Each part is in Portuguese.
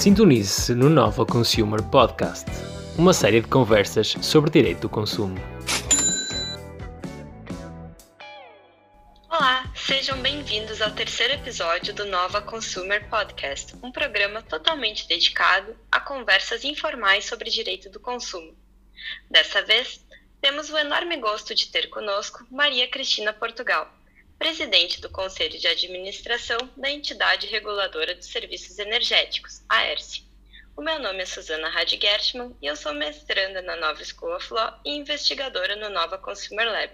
Sintonize-se no Nova Consumer Podcast, uma série de conversas sobre direito do consumo. Olá, sejam bem-vindos ao terceiro episódio do Nova Consumer Podcast, um programa totalmente dedicado a conversas informais sobre direito do consumo. Dessa vez, temos o enorme gosto de ter conosco Maria Cristina Portugal, presidente do Conselho de Administração da entidade reguladora dos serviços energéticos, a ERSE. O meu nome é Susana Radgertmann e eu sou mestranda na Nova School of Law e investigadora no Nova Consumer Lab.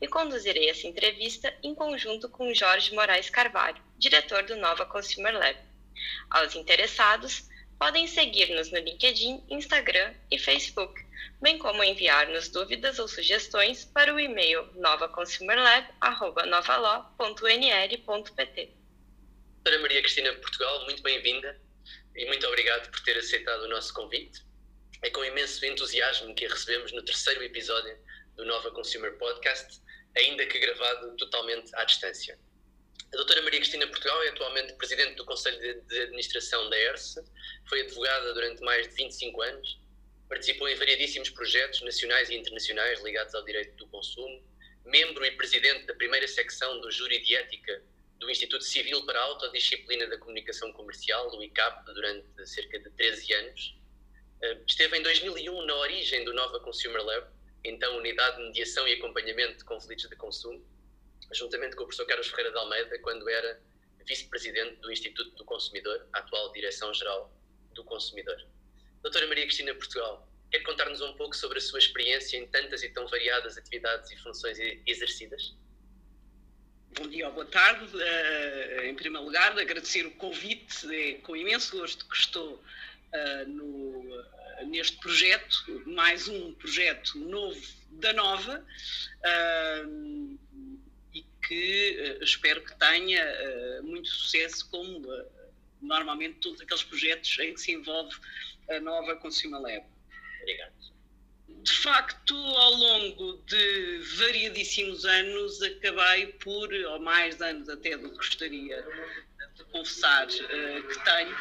E conduzirei essa entrevista em conjunto com Jorge Moraes Carvalho, diretor do Nova Consumer Lab. Aos interessados, podem seguir-nos no LinkedIn, Instagram e Facebook bem como enviar-nos dúvidas ou sugestões para o e-mail novaconsumerlab.novalaw.nl.pt. Doutora Maria Cristina Portugal, muito bem-vinda e muito obrigado por ter aceitado o nosso convite. É com imenso entusiasmo que a recebemos no terceiro episódio do Nova Consumer Podcast, ainda que gravado totalmente à distância. A doutora Maria Cristina Portugal é atualmente presidente do Conselho de Administração da ERSE, foi advogada durante mais de 25 anos Participou em variadíssimos projetos nacionais e internacionais ligados ao direito do consumo, membro e presidente da primeira secção do Júri de Ética do Instituto Civil para a Autodisciplina da Comunicação Comercial, o ICAP, durante cerca de 13 anos. Eh, esteve em 2001 na origem do Nova Consumer Lab, então Unidade de Mediação e Acompanhamento de Conflitos de Consumo, juntamente com o professor Carlos Ferreira de Almeida, quando era vice-presidente do Instituto do Consumidor, atual Direção-Geral do Consumidor. Doutora Maria Cristina Portugal, quer contar-nos um pouco sobre a sua experiência em tantas e tão variadas atividades e funções exercidas? Bom dia ou boa tarde. Uh, em primeiro lugar, agradecer o convite. É com imenso gosto que estou uh, no, uh, neste projeto, mais um projeto novo da Nova, e que espero que tenha muito sucesso, como normalmente todos aqueles projetos em que se envolve a nova Consumer Lab. Obrigado. De facto, ao longo de variadíssimos anos, acabei por, ou mais anos até do que gostaria de confessar uh, que tenho, uh,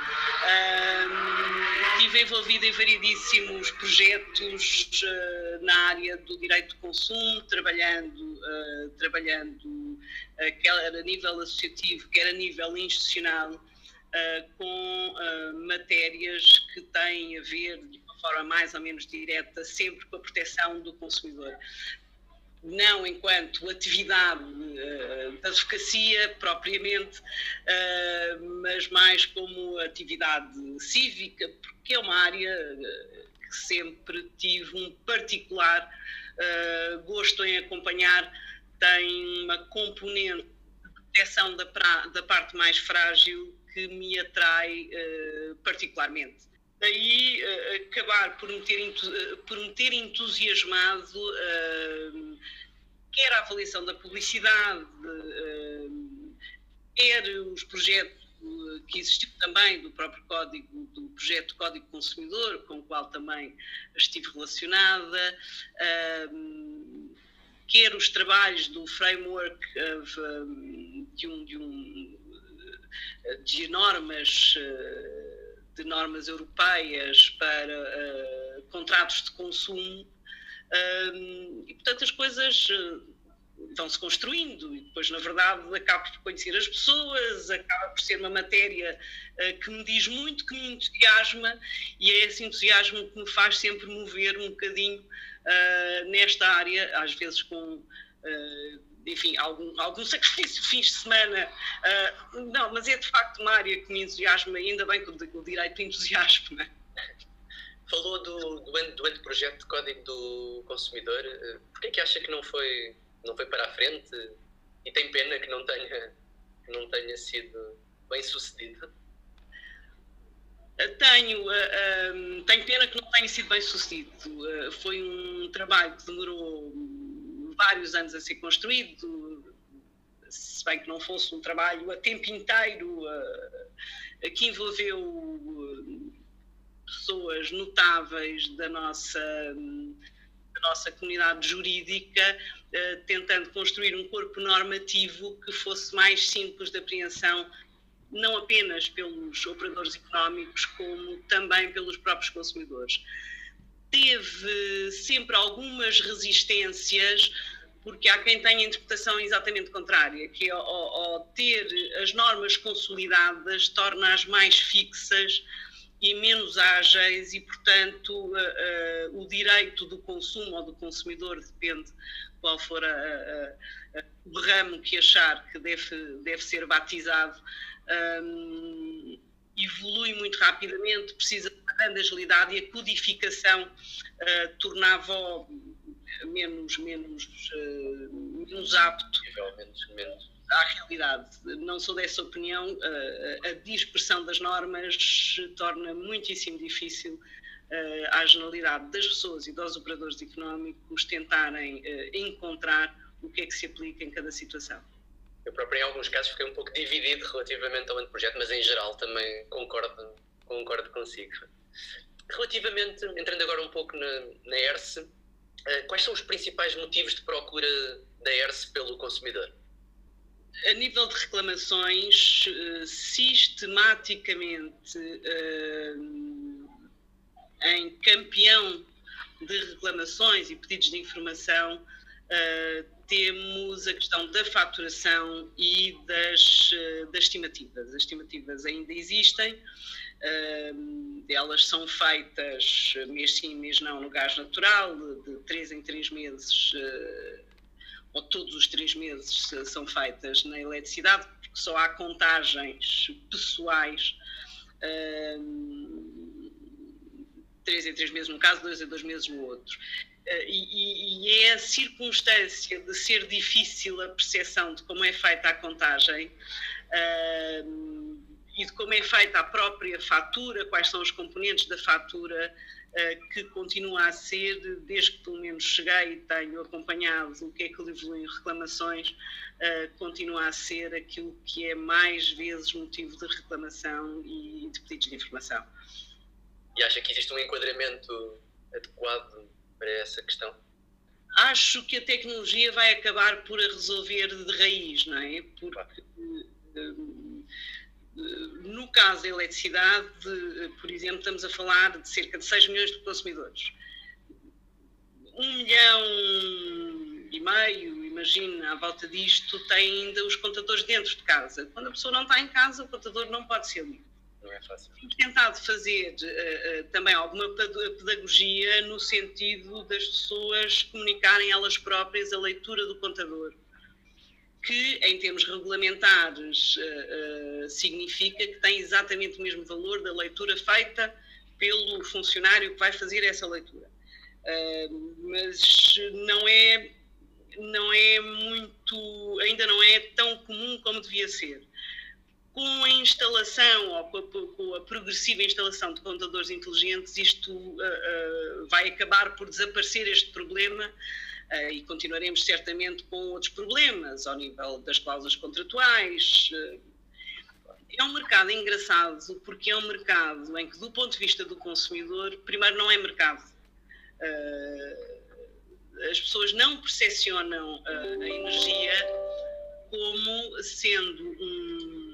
estive envolvida em variedíssimos projetos uh, na área do direito de consumo, trabalhando, trabalhando quer a nível associativo, quer a nível institucional, uh, com uh, matérias que têm a ver, de uma forma mais ou menos direta, sempre com a proteção do consumidor. Não enquanto atividade uh, da advocacia propriamente, mas mais como atividade cívica, porque é uma área que sempre tive um particular gosto em acompanhar, tem uma componente de proteção da, da parte mais frágil que me atrai uh, particularmente. Daí uh, acabar por me ter, uh, por me ter entusiasmado quer a avaliação da publicidade, quer os projetos que existiu também do próprio código, do projeto Código Consumidor, com o qual também estive relacionada, quer os trabalhos do framework of, um, de, um, de um de normas eh, de normas europeias para uh, contratos de consumo um, e portanto as coisas vão-se construindo e depois na verdade acabo por conhecer as pessoas acaba por ser uma matéria uh, que me diz muito, que me entusiasma e é esse entusiasmo que me faz sempre mover um bocadinho uh, nesta área, às vezes com enfim, algum, algum sacrifício fins de semana. Uh, não, mas é de facto uma área que me entusiasma, ainda bem que o, o direito entusiasma. Né? Falou do, do, do anteprojeto de Código do Consumidor. Uh, Por que é que acha que não foi, não foi para a frente e tem pena que não tenha, que não tenha sido bem sucedido? Ah, tenho, tenho pena que não tenha sido bem sucedido. foi um trabalho que demorou vários anos a ser construído, se bem que não fosse um trabalho a tempo inteiro, uh, que envolveu uh, pessoas notáveis da nossa, da nossa comunidade jurídica, uh, tentando construir um corpo normativo que fosse mais simples de apreensão não apenas pelos operadores económicos, como também pelos próprios consumidores. Teve sempre algumas resistências, porque há quem tenha a interpretação exatamente contrária, que ao, ao ter as normas consolidadas torna-as mais fixas e menos ágeis e, portanto, uh, uh, o direito do consumo ou do consumidor, depende qual for a, a, a, o ramo que achar que deve, deve ser batizado, um, evolui muito rapidamente, precisa de grande agilidade e a codificação uh, tornava menos, menos, uh, menos apto menos, menos. à realidade. Não sou dessa opinião, uh, a dispersão das normas torna muitíssimo difícil à generalidade das pessoas e dos operadores económicos tentarem encontrar o que é que se aplica em cada situação. Eu próprio, em alguns casos, fiquei um pouco dividido relativamente ao anteprojeto, mas em geral também concordo, concordo consigo. Relativamente, entrando agora um pouco na, na ERSE, quais são os principais motivos de procura da ERSE pelo consumidor? A nível de reclamações, eh, sistematicamente eh, em campeão de reclamações e pedidos de informação, temos a questão da faturação e das, eh, das estimativas. As estimativas ainda existem, uh, elas são feitas mês sim, mês não, no gás natural, de três em três meses, uh, ou todos os três meses são feitas na eletricidade, porque só há contagens pessoais. Uh, três em três meses num caso, dois em dois meses no outro. Eh, e, e, é a circunstância de ser difícil a percepção de como é feita a contagem uh, e de como é feita a própria fatura, quais são os componentes da fatura, uh, que continua a ser, desde que pelo menos cheguei e tenho acompanhado o que é que evoluiu em reclamações, uh, continua a ser aquilo que é mais vezes motivo de reclamação e de pedidos de informação. E acha que existe um enquadramento adequado para essa questão? Acho que a tecnologia vai acabar por a resolver de raiz, não é? Porque hum, no caso da eletricidade, por exemplo, estamos a falar de cerca de 6 milhões de consumidores. Um milhão e meio, imagina, à volta disto, tem ainda os contadores dentro de casa. Quando a pessoa não está em casa, o contador não pode ser lido não é fácil. Temos tentado fazer uh, uh, também alguma pedagogia no sentido das pessoas comunicarem elas próprias a leitura do contador, que em termos regulamentares uh, significa que tem exatamente o mesmo valor da leitura feita pelo funcionário que vai fazer essa leitura. mas não é não é muito, ainda não é tão comum como devia ser com a instalação ou com a, com a, progressiva instalação de contadores inteligentes, isto uh, uh, vai acabar por desaparecer este problema uh, e continuaremos certamente com outros problemas ao nível das cláusulas contratuais. É um mercado engraçado porque é um mercado em que, do ponto de vista do consumidor, primeiro não é mercado. As pessoas não percepcionam a energia como sendo um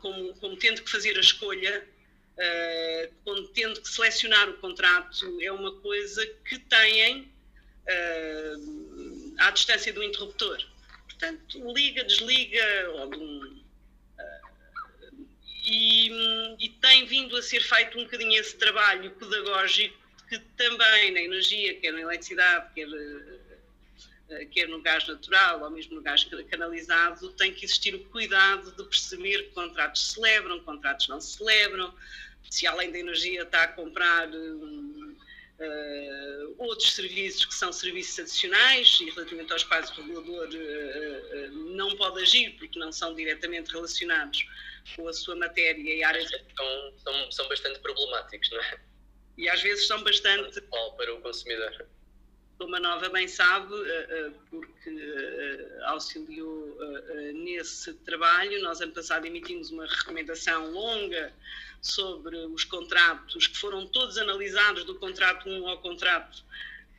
como, como tendo que fazer a escolha, uh, tendo que selecionar o contrato, é uma coisa que têm uh, à distância do interruptor. Portanto, liga, desliga, ou de um, uh, e, e, tem vindo a ser feito um bocadinho esse trabalho pedagógico que também na energia, quer na eletricidade, quer eh, quer no gás natural ou mesmo no gás canalizado, tem que existir o cuidado de perceber que contratos celebram, contratos não celebram, se além da energia está a comprar um, uh, outros serviços que são serviços adicionais e relativamente aos quais o regulador uh, uh, não pode agir porque não são diretamente relacionados com a sua matéria e áreas. São, são, são bastante problemáticos, não é? E às vezes são bastante. Para o consumidor como a Nova bem sabe, eh, eh, porque eh, auxiliou nesse trabalho, nós ano passado emitimos uma recomendação longa sobre os contratos que foram todos analisados do contrato 1 ao contrato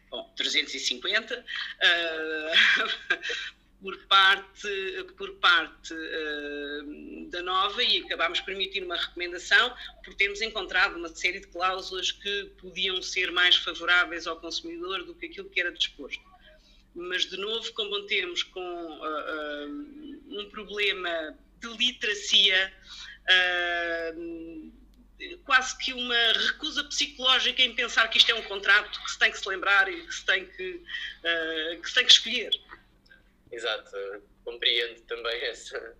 bom, 350, por parte, por parte uh, da nova e acabámos por emitir uma recomendação por termos encontrado uma série de cláusulas que podiam ser mais favoráveis ao consumidor do que aquilo que era disposto. Mas, de novo, combatemos com uh, uh, um problema de literacia, quase que uma recusa psicológica em pensar que isto é um contrato que se tem que se lembrar e que se tem que, que, se tem que escolher Exato, compreendo também essa,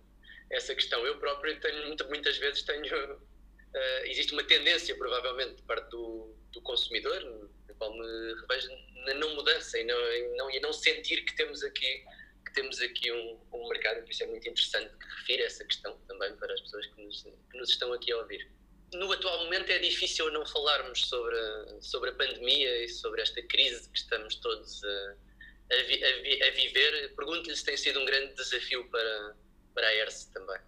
essa questão. Eu próprio tenho, muitas vezes tenho, uh, existe uma tendência provavelmente de parte do, do consumidor, no qual me revejo na não mudança e não, e não, e não sentir que temos aqui que temos aqui um, um mercado, por isso é muito interessante que refira essa questão também para as pessoas que nos, que nos estão aqui a ouvir. No atual momento é difícil não falarmos sobre, sobre a pandemia e sobre esta crise que estamos todos a a, vi, a, vi, a viver, pergunto-lhe se tem sido um grande desafio para, para a ERSE também.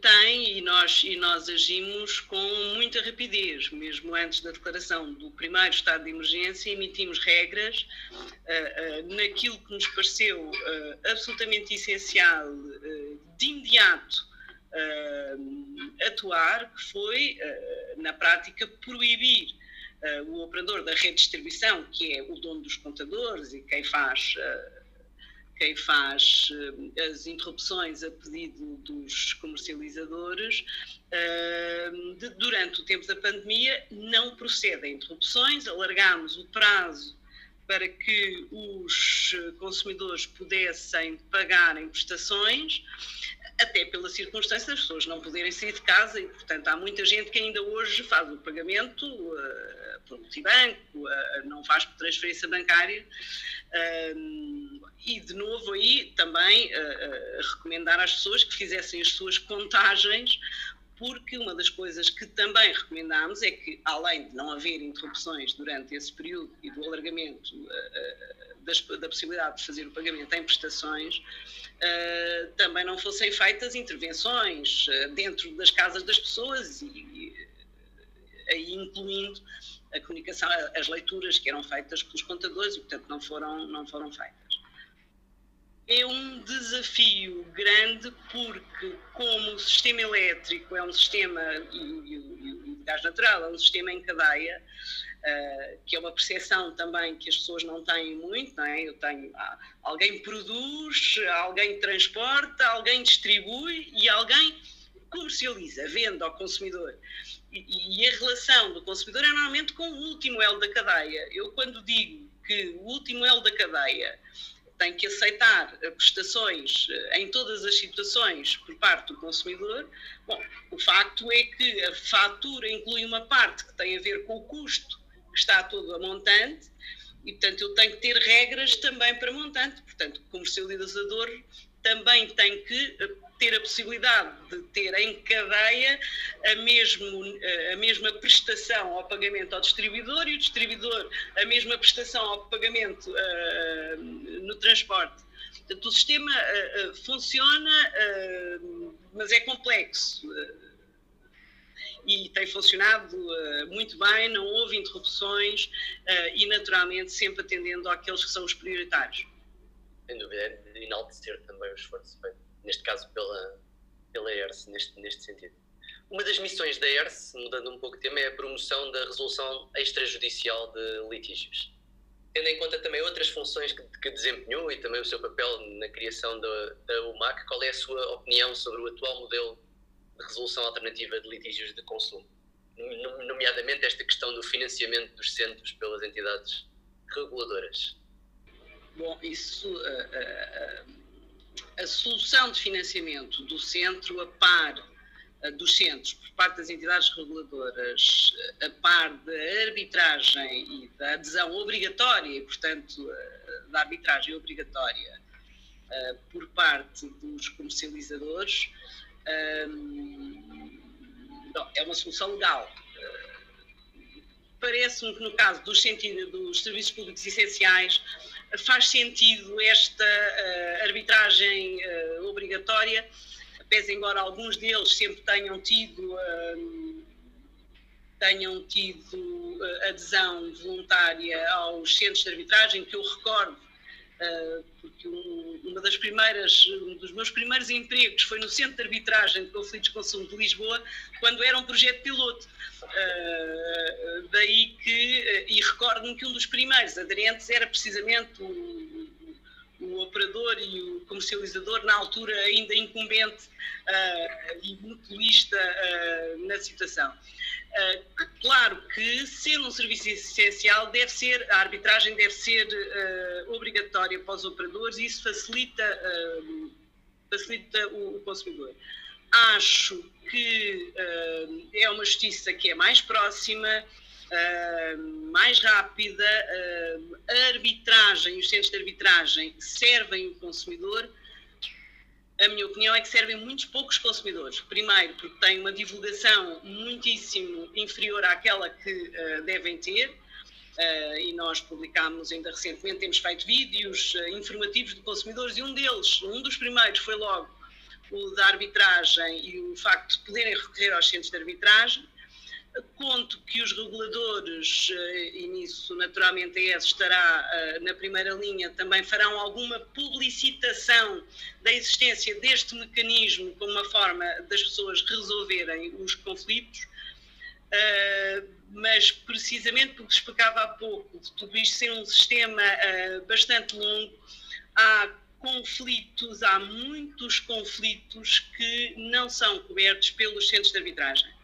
Tem, e nós, e nós agimos com muita rapidez. Mesmo antes da declaração do primeiro estado de emergência, emitimos regras uh, uh, naquilo que nos pareceu uh, absolutamente essencial de imediato atuar, que foi, na prática, proibir uh, o operador da rede de distribuição, que é o dono dos contadores e quem faz, uh, quem faz uh, as interrupções a pedido dos comercializadores, de, durante o tempo da pandemia não procede a interrupções, alargámos o prazo para que os consumidores pudessem pagar em prestações até pela circunstância das pessoas não poderem sair de casa e, portanto, há muita gente que ainda hoje faz o pagamento uh, por multibanco, uh, não faz por transferência bancária. Uh, e, de novo, aí também recomendar às pessoas que fizessem as suas contagens, porque uma das coisas que também recomendámos é que, além de não haver interrupções durante esse período e do alargamento das, da possibilidade de fazer o pagamento em prestações, uh, também não fossem feitas intervenções uh, dentro das casas das pessoas e aí incluindo a comunicação, as leituras que eram feitas pelos contadores e, portanto, não foram, não foram feitas. É um desafio grande porque, como o sistema elétrico é um sistema, e, o gás natural é um sistema em cadeia, Uh, que é uma percepção também que as pessoas não têm muito, não é? Eu tenho, ah, alguém produz, alguém transporta, alguém distribui e alguém comercializa, vende ao consumidor. E, e a relação do consumidor é normalmente com o último elo da cadeia. Eu quando digo que o último elo da cadeia tem que aceitar prestações eh, em todas as situações por parte do consumidor. Bom, o facto é que a fatura inclui uma parte que tem a ver com o custo que está todo a montante, e portanto eu tenho que ter regras também para montante. Portanto, o comercializador também tem que eh, ter a possibilidade de ter em cadeia a, mesmo, eh, a mesma prestação ao pagamento ao distribuidor e o distribuidor a mesma prestação ao pagamento uh, no transporte. Portanto, o sistema uh, uh, funciona, mas é complexo e tem funcionado uh, muito bem, não houve interrupções uh, e, naturalmente, sempre atendendo àqueles que são os prioritários. Sem dúvida, é de enaltecer também o esforço feito, neste caso pela, pela ERS, neste, neste sentido. Uma das missões da ERS, mudando um pouco de tema, é a promoção da resolução extrajudicial de litígios. Tendo em conta também outras funções que, que desempenhou e também o seu papel na criação da, da UMAC, qual é a sua opinião sobre o atual modelo de resolução alternativa de litígios de consumo, nomeadamente esta questão do financiamento dos centros pelas entidades reguladoras. Bom, isso, a, eh, eh, a solução de financiamento do centro a par dos centros por parte das entidades reguladoras, a par da arbitragem e da adesão obrigatória, e, portanto, da arbitragem obrigatória por parte dos comercializadores, é uma solução legal. Parece-me que no caso dos, dos serviços públicos essenciais faz sentido esta uh, arbitragem uh, obrigatória, pese embora alguns deles sempre tenham tido, uh, tenham tido adesão voluntária aos centros de arbitragem, que eu recordo porque um, das primeiras, um dos meus primeiros empregos foi no Centro de Arbitragem de Conflitos de Consumo de Lisboa, quando era um projeto piloto. Uh, daí que, e recordo-me que um dos primeiros aderentes era precisamente o, o operador e o comercializador, na altura ainda incumbente uh, e monopolista uh, na situação. Uh, claro que, sendo um serviço essencial, deve ser, a arbitragem deve ser obrigatória para os operadores e isso facilita, facilita o, o, consumidor. Acho que é uma justiça que é mais próxima, uh, mais rápida, uh, a arbitragem, os centros de arbitragem servem o consumidor. A minha opinião é que servem muitos poucos consumidores. Primeiro, porque têm uma divulgação muitíssimo inferior àquela que uh, devem ter. Uh, e nós publicámos ainda recentemente, temos feito vídeos uh, informativos de consumidores e um deles, um dos primeiros, foi logo o da arbitragem e o facto de poderem recorrer aos centros de arbitragem. Conto que os reguladores, eh, e nisso naturalmente a ES estará eh, na primeira linha, também farão alguma publicitação da existência deste mecanismo como uma forma das pessoas resolverem os conflitos. Eh, mas precisamente porque explicava há pouco, tudo isto ser um sistema bastante longo, há conflitos, há muitos conflitos que não são cobertos pelos centros de arbitragem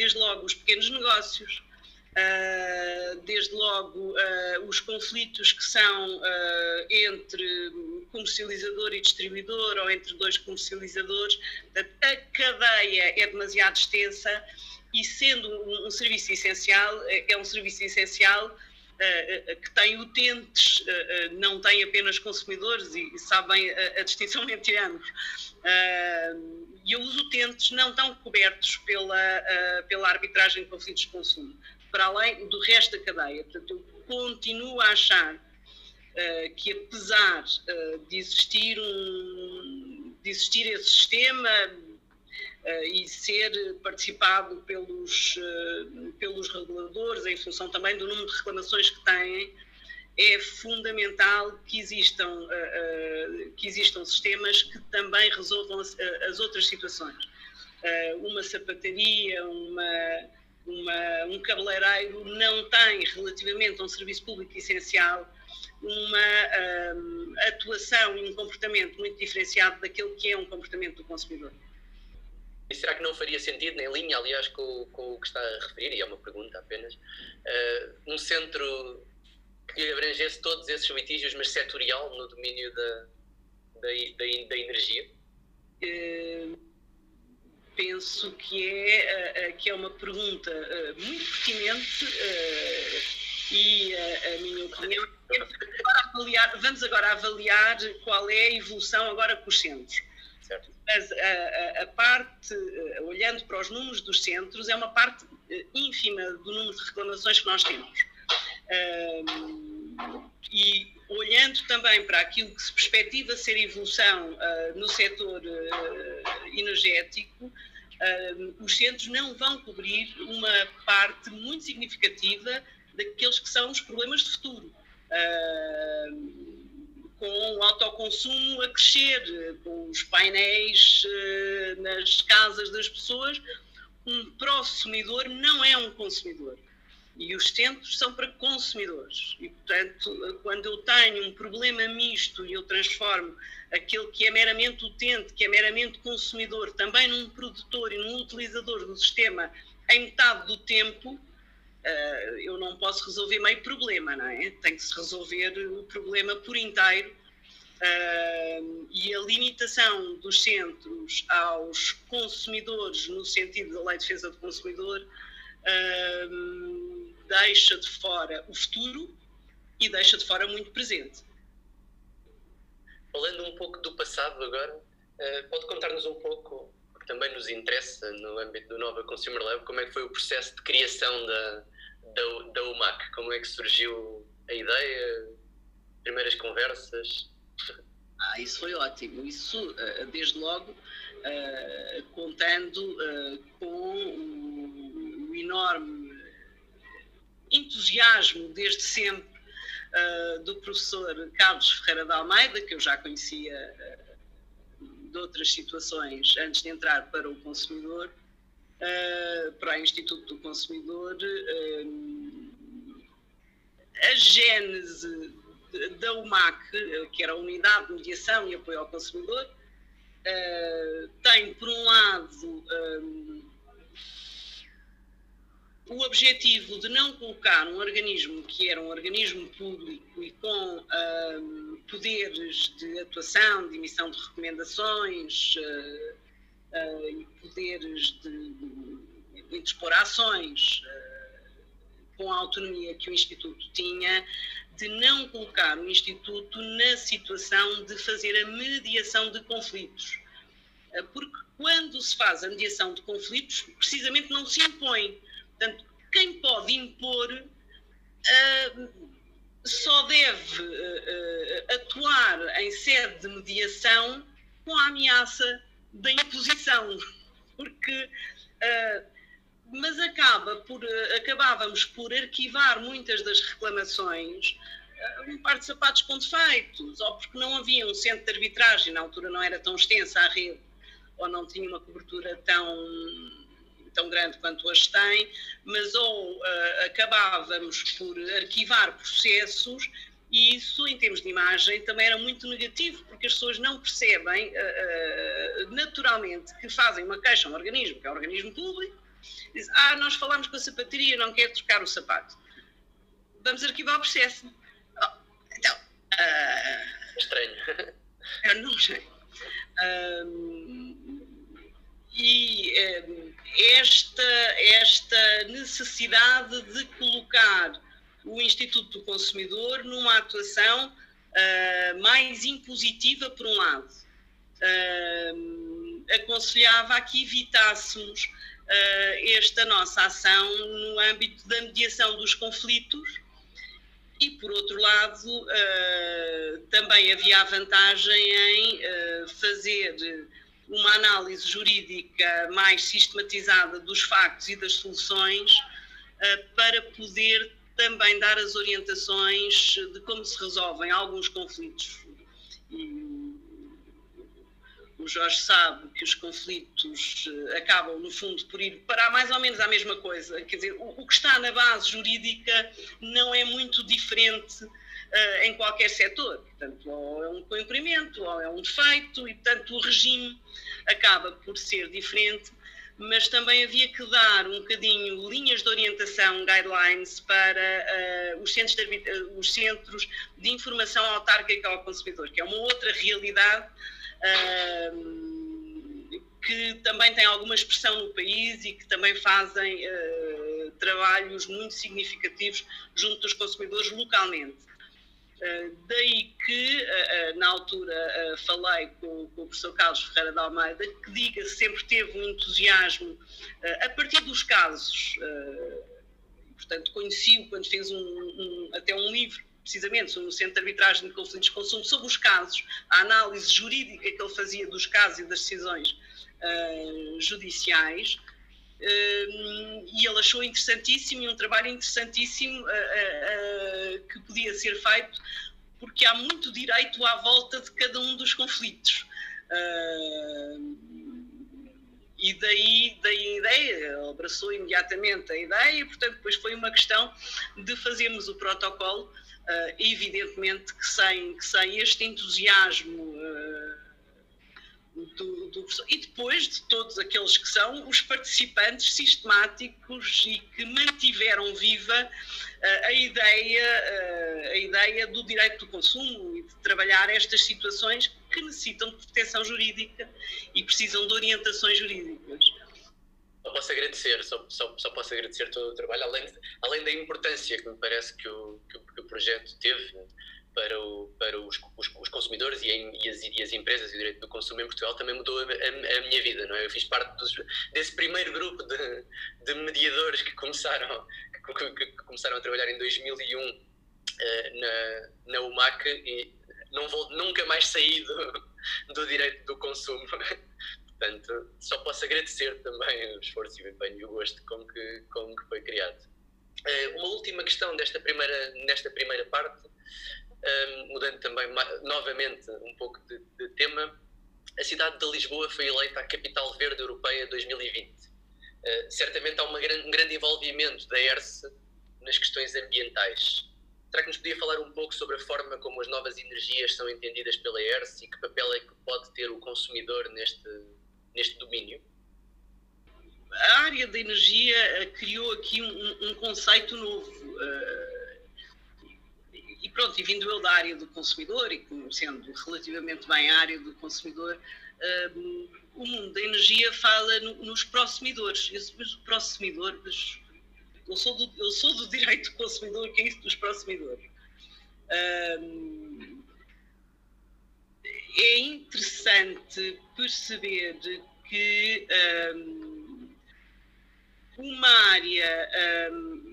desde logo os pequenos negócios, Uh, desde logo uh, os conflitos que são uh, entre comercializador e distribuidor ou entre dois comercializadores. A cadeia é demasiado extensa e, sendo um, um serviço essencial, é um serviço essencial que tem utentes, não tem apenas consumidores e, sabem a, distinção entre ambos e os utentes não estão cobertos pela, pela arbitragem de conflitos de consumo, para além do resto da cadeia. Portanto, eu continuo a achar que, apesar de, existir um, de existir esse sistema e ser participado pelos, pelos reguladores, em função também do número de reclamações que têm, é fundamental que existam, uh, que existam sistemas que também resolvam as, as outras situações. Uma sapataria, uma, uma, um cabeleireiro não tem, relativamente a um serviço público essencial, uma atuação e um comportamento muito diferenciado daquele que é um comportamento do consumidor. E será que não faria sentido, em linha, aliás, com, com o que está a referir, e é uma pergunta apenas, um centro que abrangesse todos esses litígios, mas setorial no domínio da, da, da, da energia? Uh, penso que é, uh, que é uma pergunta uh, muito pertinente e a minha opinião é vamos agora avaliar qual é a evolução agora com os centros. Certo. Mas a, a, a, parte, olhando para os números dos centros, é uma parte ínfima do número de reclamações que nós temos e olhando também para aquilo que se perspectiva ser evolução uh, no setor uh, energético, uh, os centros não vão cobrir uma parte muito significativa daqueles que são os problemas de futuro. Com o autoconsumo a crescer, com os painéis nas casas das pessoas, um consumidor não é um consumidor e os centros são para consumidores. E, portanto, quando eu tenho um problema misto e eu transformo aquele que é meramente utente, que é meramente consumidor, também num produtor e num utilizador do sistema em metade do tempo, uh, eu não posso resolver meio problema, não é? Tem que se resolver o problema por inteiro. Uh, e a limitação dos centros aos consumidores, no sentido da Lei de Defesa do Consumidor, uh, deixa de fora o futuro e deixa de fora muito presente. Falando um pouco do passado agora, pode contar-nos um pouco, também nos interessa no âmbito do Nova Consumer Lab, como é que foi o processo de criação da, da, da UMAC? Como é que surgiu a ideia, primeiras conversas? Ah, isso foi ótimo. Isso, uh, desde logo, uh, contando com o, enorme entusiasmo desde sempre do professor Carlos Ferreira de Almeida, que eu já conhecia de outras situações antes de entrar para o consumidor, uh, para o Instituto do Consumidor. a gênese da UMAC, que era a Unidade de Mediação e Apoio ao Consumidor, tem, por um lado, o objetivo de não colocar um organismo que era um organismo público e com poderes de atuação, de emissão de recomendações uh, uh, e poderes de, de, ações uh, com a autonomia que o Instituto tinha, de não colocar o Instituto na situação de fazer a mediação de conflitos. Porque quando se faz a mediação de conflitos, precisamente não se impõe Portanto, quem pode impor uh, só deve uh, atuar em sede de mediação com a ameaça da imposição, porque mas acaba por, acabávamos por arquivar muitas das reclamações um par de sapatos com defeitos, ou porque não havia um centro de arbitragem, na altura não era tão extensa a rede, ou não tinha uma cobertura tão tão grande quanto hoje tem, mas ou uh, acabávamos por arquivar processos e isso, em termos de imagem, também era muito negativo, porque as pessoas não percebem uh, naturalmente que fazem uma queixa a um organismo, que é um organismo público, dizem, ah, nós falamos com a sapataria, não quer trocar o sapato. Vamos arquivar o processo. Oh, então. Uh, Estranho. Eu não sei. e esta, esta necessidade de colocar o Instituto do Consumidor numa atuação uh, mais impositiva, por um lado. Uh, aconselhava a que evitássemos uh, esta nossa ação no âmbito da mediação dos conflitos e, por outro lado, também havia a vantagem em fazer uma análise jurídica mais sistematizada dos factos e das soluções uh, para poder também dar as orientações de como se resolvem alguns conflitos. E o Jorge sabe que os conflitos uh, acabam, no fundo, por ir para mais ou menos a mesma coisa. Quer dizer, o que está na base jurídica não é muito diferente uh, em qualquer setor. Portanto, ou é um cumprimento, ou é um defeito, e portanto o regime acaba por ser diferente, mas também havia que dar um bocadinho linhas de orientação, guidelines, para uh, os, centros de, uh, os centros de informação autárquica ao consumidor, que é uma outra realidade. Que também tem alguma expressão no país e que também fazem uh, trabalhos muito significativos junto dos consumidores localmente. Eh, daí que, eh, eh, na altura, falei com, com, o professor Carlos Ferreira de Almeida, que diga sempre teve um entusiasmo a partir dos casos. Portanto, conheci-o quando fez um, um, até um livro precisamente no Centro de Arbitragem de Conflitos de Consumo, sobre os casos, a análise jurídica que ele fazia dos casos e das decisões uh, judiciais, e ele achou interessantíssimo e um trabalho interessantíssimo que podia ser feito porque há muito direito à volta de cada um dos conflitos. e daí, daí a ideia, abraçou imediatamente a ideia, e portanto depois foi uma questão de fazermos o protocolo, evidentemente que sem, que sem este entusiasmo do, do, e depois de todos aqueles que são os participantes sistemáticos e que mantiveram viva uh, a ideia uh, a ideia do direito do consumo e de trabalhar estas situações que necessitam de proteção jurídica e precisam de orientações jurídicas. Só posso agradecer, só, só, só posso agradecer todo o trabalho, além, além da importância que me parece que o, que o, que o projeto teve para, o, para os, os, os consumidores e, e, as, e, as, empresas e o direito do consumo em Portugal também mudou a, a, a minha vida, não é? Eu fiz parte dos, desse primeiro grupo de, de mediadores que começaram, que, que, que, começaram a trabalhar em 2001 uh, eh, na, na UMAC e não vou, nunca mais saí do, do direito do consumo. Portanto, só posso agradecer também o esforço e o empenho e o gosto com que, com que foi criado. Uh, uma última questão desta primeira, nesta primeira parte, um, mudando também novamente um pouco de, de, tema, a cidade de Lisboa foi eleita a Capital Verde Europeia 2020. Uh, certamente há um grande envolvimento da ERSE nas questões ambientais. Será que nos podia falar um pouco sobre a forma como as novas energias são entendidas pela ERSE e que papel é que pode ter o consumidor neste, neste domínio? A área da energia eh, criou aqui um, um conceito novo. Uh, e pronto, e vindo eu da área do consumidor e conhecendo relativamente bem a área do consumidor, uh, o mundo da energia fala no, nos prosumidores. Os prosumidores, eu sou do, eu sou do direito do consumidor, que é isso dos prosumidores. Um, é interessante perceber que um, uma área um,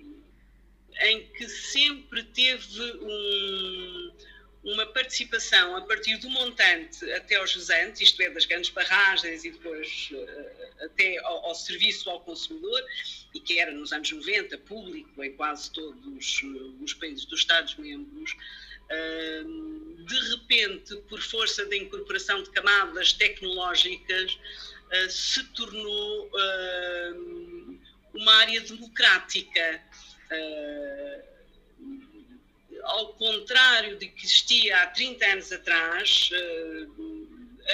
em que sempre teve um, uma participação a partir do montante até aos usantes, isto é, das grandes barragens e depois uh, até ao, ao, serviço ao consumidor, e que era nos anos 90 público em quase todos uh, os países dos Estados-membros, uh, de repente, por força da incorporação de camadas tecnológicas, se tornou uma área democrática ao contrário de que existia há 30 anos atrás, eh,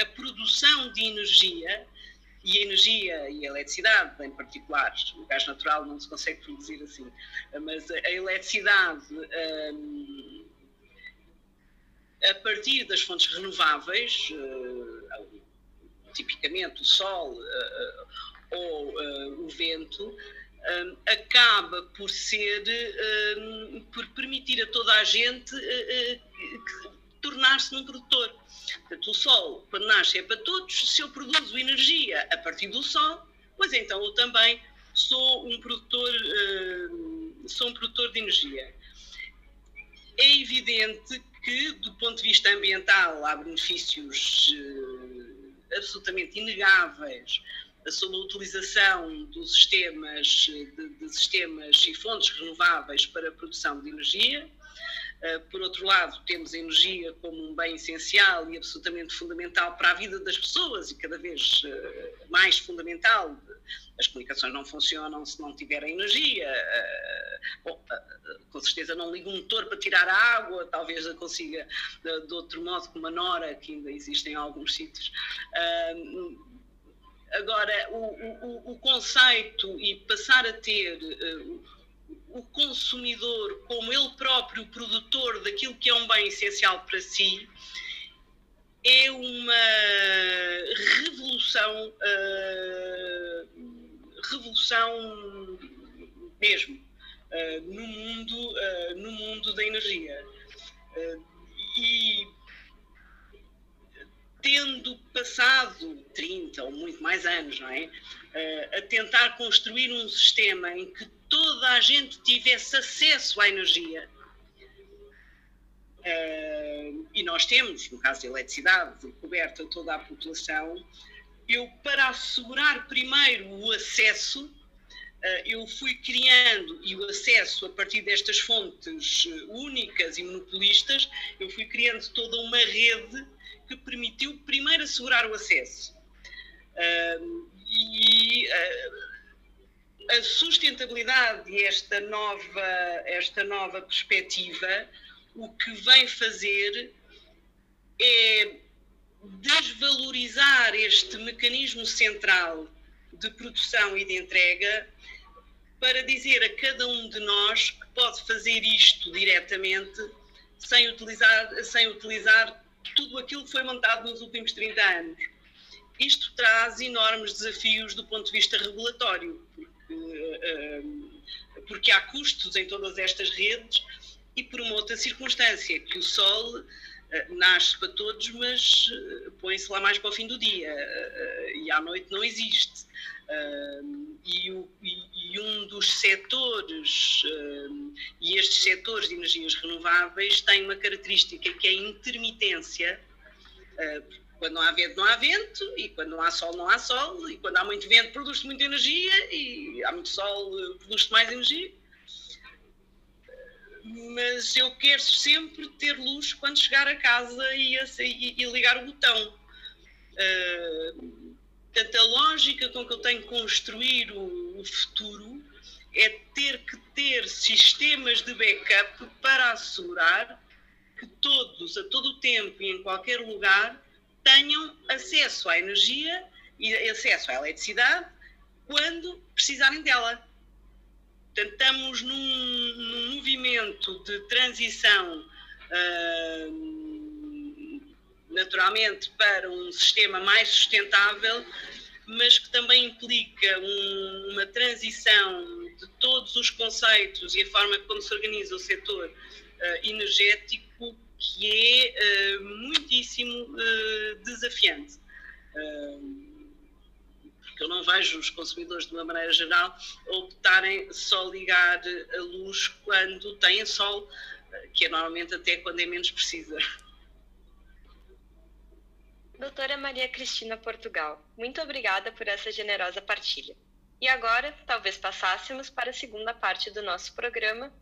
a produção de energia, e a energia e a eletricidade em particular, o gás natural não se consegue produzir assim, mas a eletricidade eh, a partir das fontes renováveis, tipicamente o sol ou o vento, um, acaba por ser, um, por permitir a toda a gente uh, uh, tornar-se num produtor. Portanto, o sol, quando nasce, é para todos. Se eu produzo energia a partir do sol, pois então eu também sou um produtor, uh, sou um produtor de energia. É evidente que, do ponto de vista ambiental, há benefícios absolutamente inegáveis sobre a utilização dos sistemas, de, de, sistemas e fontes renováveis para a produção de energia. Uh, por outro lado, temos a energia como um bem essencial e absolutamente fundamental para a vida das pessoas e cada vez uh, mais fundamental. As comunicações não funcionam se não tiver energia. Uh, bom, com certeza não liga um motor para tirar a água, talvez a consiga de outro modo com uma nora, que ainda existe em alguns sítios Agora, o, o, o conceito e passar a ter uh, o consumidor como ele próprio produtor daquilo que é um bem essencial para si é uma revolução, uh, revolução mesmo uh, no mundo, no mundo da energia. e tendo passado 30 ou muito mais anos, não é? Uh, a tentar construir um sistema em que toda a gente tivesse acesso à energia. Uh, e nós temos, no caso da eletricidade, coberta toda a população. Eu, para assegurar primeiro o acesso, uh, eu fui criando, e o acesso a partir destas fontes únicas e monopolistas, eu fui criando toda uma rede que permitiu primeiro assegurar o acesso. Uh, e uh, a sustentabilidade e esta nova, esta nova perspectiva, o que vem fazer é desvalorizar este mecanismo central de produção e de entrega para dizer a cada um de nós que pode fazer isto diretamente sem utilizar, sem utilizar tudo aquilo que foi montado nos últimos 30 anos. Isto traz enormes desafios do ponto de vista regulatório, porque, eh, porque há custos em todas estas redes e por uma outra circunstância, que o sol eh, nasce para todos, mas eh, põe-se lá mais para o fim do dia e à noite não existe. E, o, e, um dos setores, e estes setores de energias renováveis têm uma característica que é a intermitência. Quando não há vento, não há vento, e quando não há sol, não há sol, e quando há muito vento, produz-se muita energia, e há muito sol, produz-se mais energia. mas eu quero sempre ter luz quando chegar a casa e, e, e ligar o botão. Uh, portanto, a lógica com que eu tenho que construir o, o futuro é ter que ter sistemas de backup para assegurar que todos, a todo o tempo e em qualquer lugar, tenham acesso à energia e acesso à eletricidade quando precisarem dela. Portanto, estamos num, num movimento de transição, uh, naturalmente, para um sistema mais sustentável, mas que também implica um, uma transição de todos os conceitos e a forma como se organiza o setor uh, energético que é uh, muitíssimo uh, desafiante. porque eu não vejo os consumidores, de uma maneira geral, optarem só ligar a luz quando têm sol, que é normalmente até quando é menos precisa. Doutora Maria Cristina Portugal, muito obrigada por essa generosa partilha. E agora, talvez passássemos para a segunda parte do nosso programa,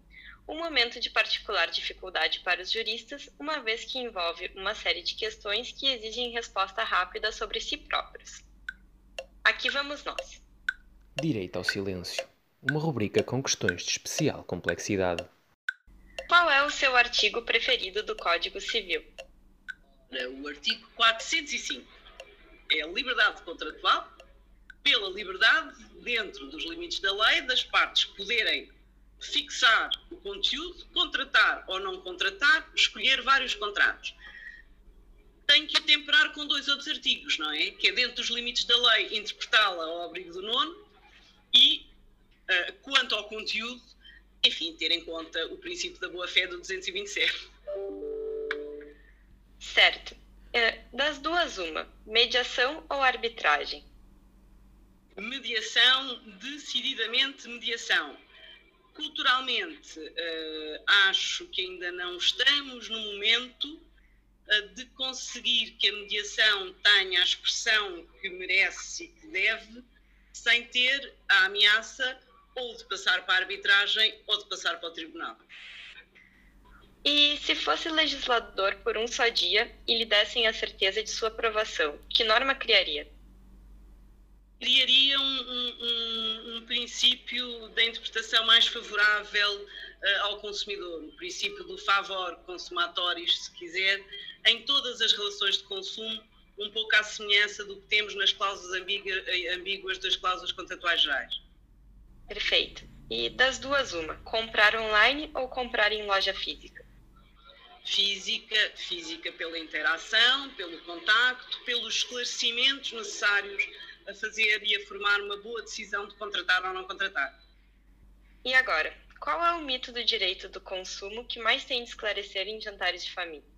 um momento de particular dificuldade para os juristas, uma vez que envolve uma série de questões que exigem resposta rápida sobre si próprios. Aqui vamos nós. Direito ao silêncio. Uma rubrica com questões de especial complexidade. Qual é o seu artigo preferido do Código Civil? O artigo 405 é a liberdade contratual pela liberdade, dentro dos limites da lei, das partes poderem fixar o conteúdo, contratar ou não contratar, escolher vários contratos. Tem que temperar com dois outros artigos, não é? Que é dentro dos limites da lei interpretá-la ao abrigo do nono e, uh, quanto ao conteúdo, enfim, ter em conta o princípio da boa-fé do 227. Certo. Uh, das duas, uma: mediação ou arbitragem? mediação, decididamente mediação. Culturalmente, uh, acho que ainda não estamos no momento uh, de conseguir que a mediação tenha a expressão que merece e que deve, sem ter a ameaça ou de passar para a arbitragem ou de passar para o tribunal. E se fosse legislador por um só dia e lhe dessem a certeza de sua aprovação, que norma criaria? criaria um, um, um, princípio da interpretação mais favorável uh, ao consumidor, o princípio do favor consumatoris, se quiser, em todas as relações de consumo, um pouco à semelhança do que temos nas cláusulas ambíguas das cláusulas contratuais gerais. Perfeito. E das duas, uma, comprar online ou comprar em loja física? Física, física pela interação, pelo contacto, pelos esclarecimentos necessários a fazer e a formar uma boa decisão de contratar ou não contratar. E agora, qual é o mito do direito do consumo que mais tem de esclarecer em jantares de família?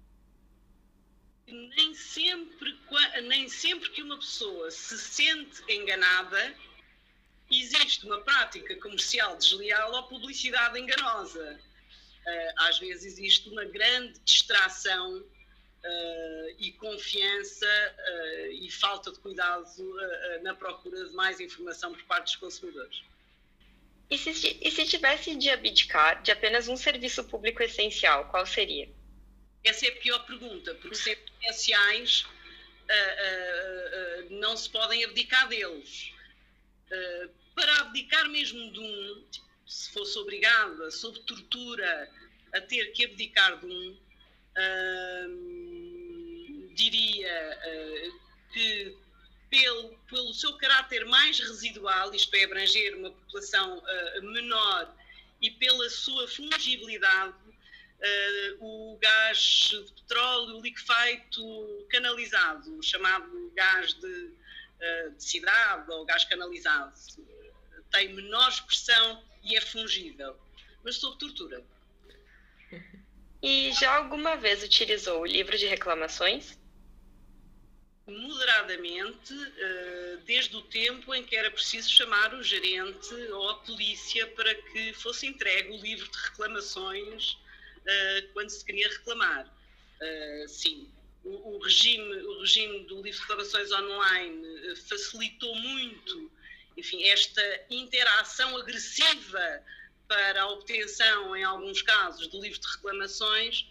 Nem sempre, nem sempre que uma pessoa se sente enganada, existe uma prática comercial desleal ou publicidade enganosa. Eh, às vezes existe uma grande distração uh, e confiança uh, e falta de cuidado uh, na procura de mais informação por parte dos consumidores. E se, e se tivesse de abdicar de apenas um serviço público essencial, qual seria? Essa é a pior pergunta, porque sempre essenciais não se podem abdicar deles. para abdicar mesmo de um, se fosse obrigada, sob tortura, a ter que abdicar de um, diria uh, que pelo, pelo seu caráter mais residual, isto é, abranger uma população uh, menor e pela sua fungibilidade, uh, o gás de petróleo liquefeito canalizado, chamado gás de, de cidade ou gás canalizado, tem menor expressão e é fungível, mas sob tortura. E já alguma vez utilizou o livro de reclamações? Moderadamente, eh, desde o tempo em que era preciso chamar o gerente ou a polícia para que fosse entregue o livro de reclamações eh, quando se queria reclamar. Eh, sim, o regime, o regime do livro de reclamações online facilitou muito enfim, esta interação agressiva para a obtenção, em alguns casos, de livro de reclamações,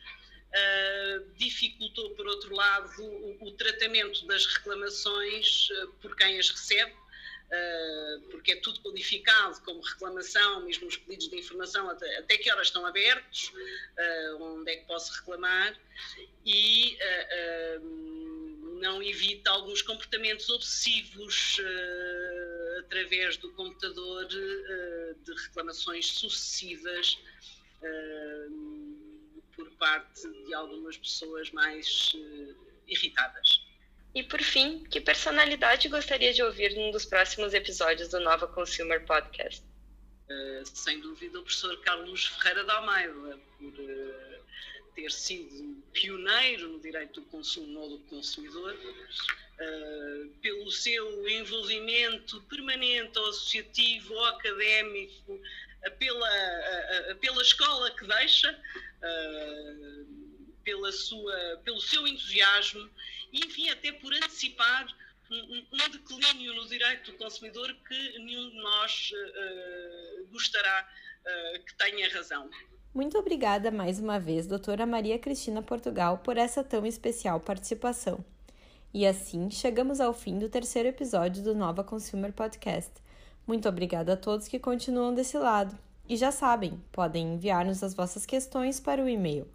Uh, dificultou, por outro lado, o, o tratamento das reclamações uh, por quem as recebe, uh, porque é tudo codificado como reclamação, mesmo os pedidos de informação, até, até que horas estão abertos, onde é que posso reclamar, e não evita alguns comportamentos obsessivos através do computador de reclamações sucessivas por parte de algumas pessoas mais uh, irritadas. E por fim, que personalidade gostaria de ouvir num dos próximos episódios do Nova Consumer Podcast? Uh, sem dúvida, o professor Carlos Ferreira da Almeida, por uh, ter sido pioneiro no direito do consumo ou do consumidor, uh, pelo seu envolvimento permanente ou associativo ou académico, pela, pela escola que deixa, pela sua, pelo seu entusiasmo e, enfim, até por antecipar um, um declínio no direito do consumidor que nenhum de nós uh, gostará uh, que tenha razão. Muito obrigada mais uma vez, doutora Maria Cristina Portugal, por essa tão especial participação. E assim chegamos ao fim do terceiro episódio do Nova Consumer Podcast. Muito obrigada a todos que continuam desse lado. E já sabem, podem enviar-nos as vossas questões para o e-mail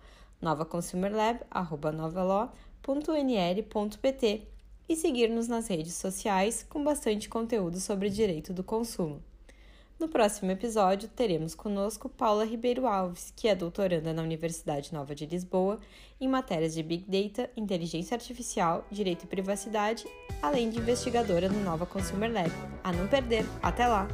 novaconsumerlab.novaló.nl.pt e seguir-nos nas redes sociais com bastante conteúdo sobre direito do consumo. No próximo episódio, teremos conosco Paula Ribeiro Alves, que é doutoranda na Universidade Nova de Lisboa em matérias de Big Data, Inteligência Artificial, Direito e Privacidade, além de investigadora no Nova Consumer Lab. A não perder! Até lá!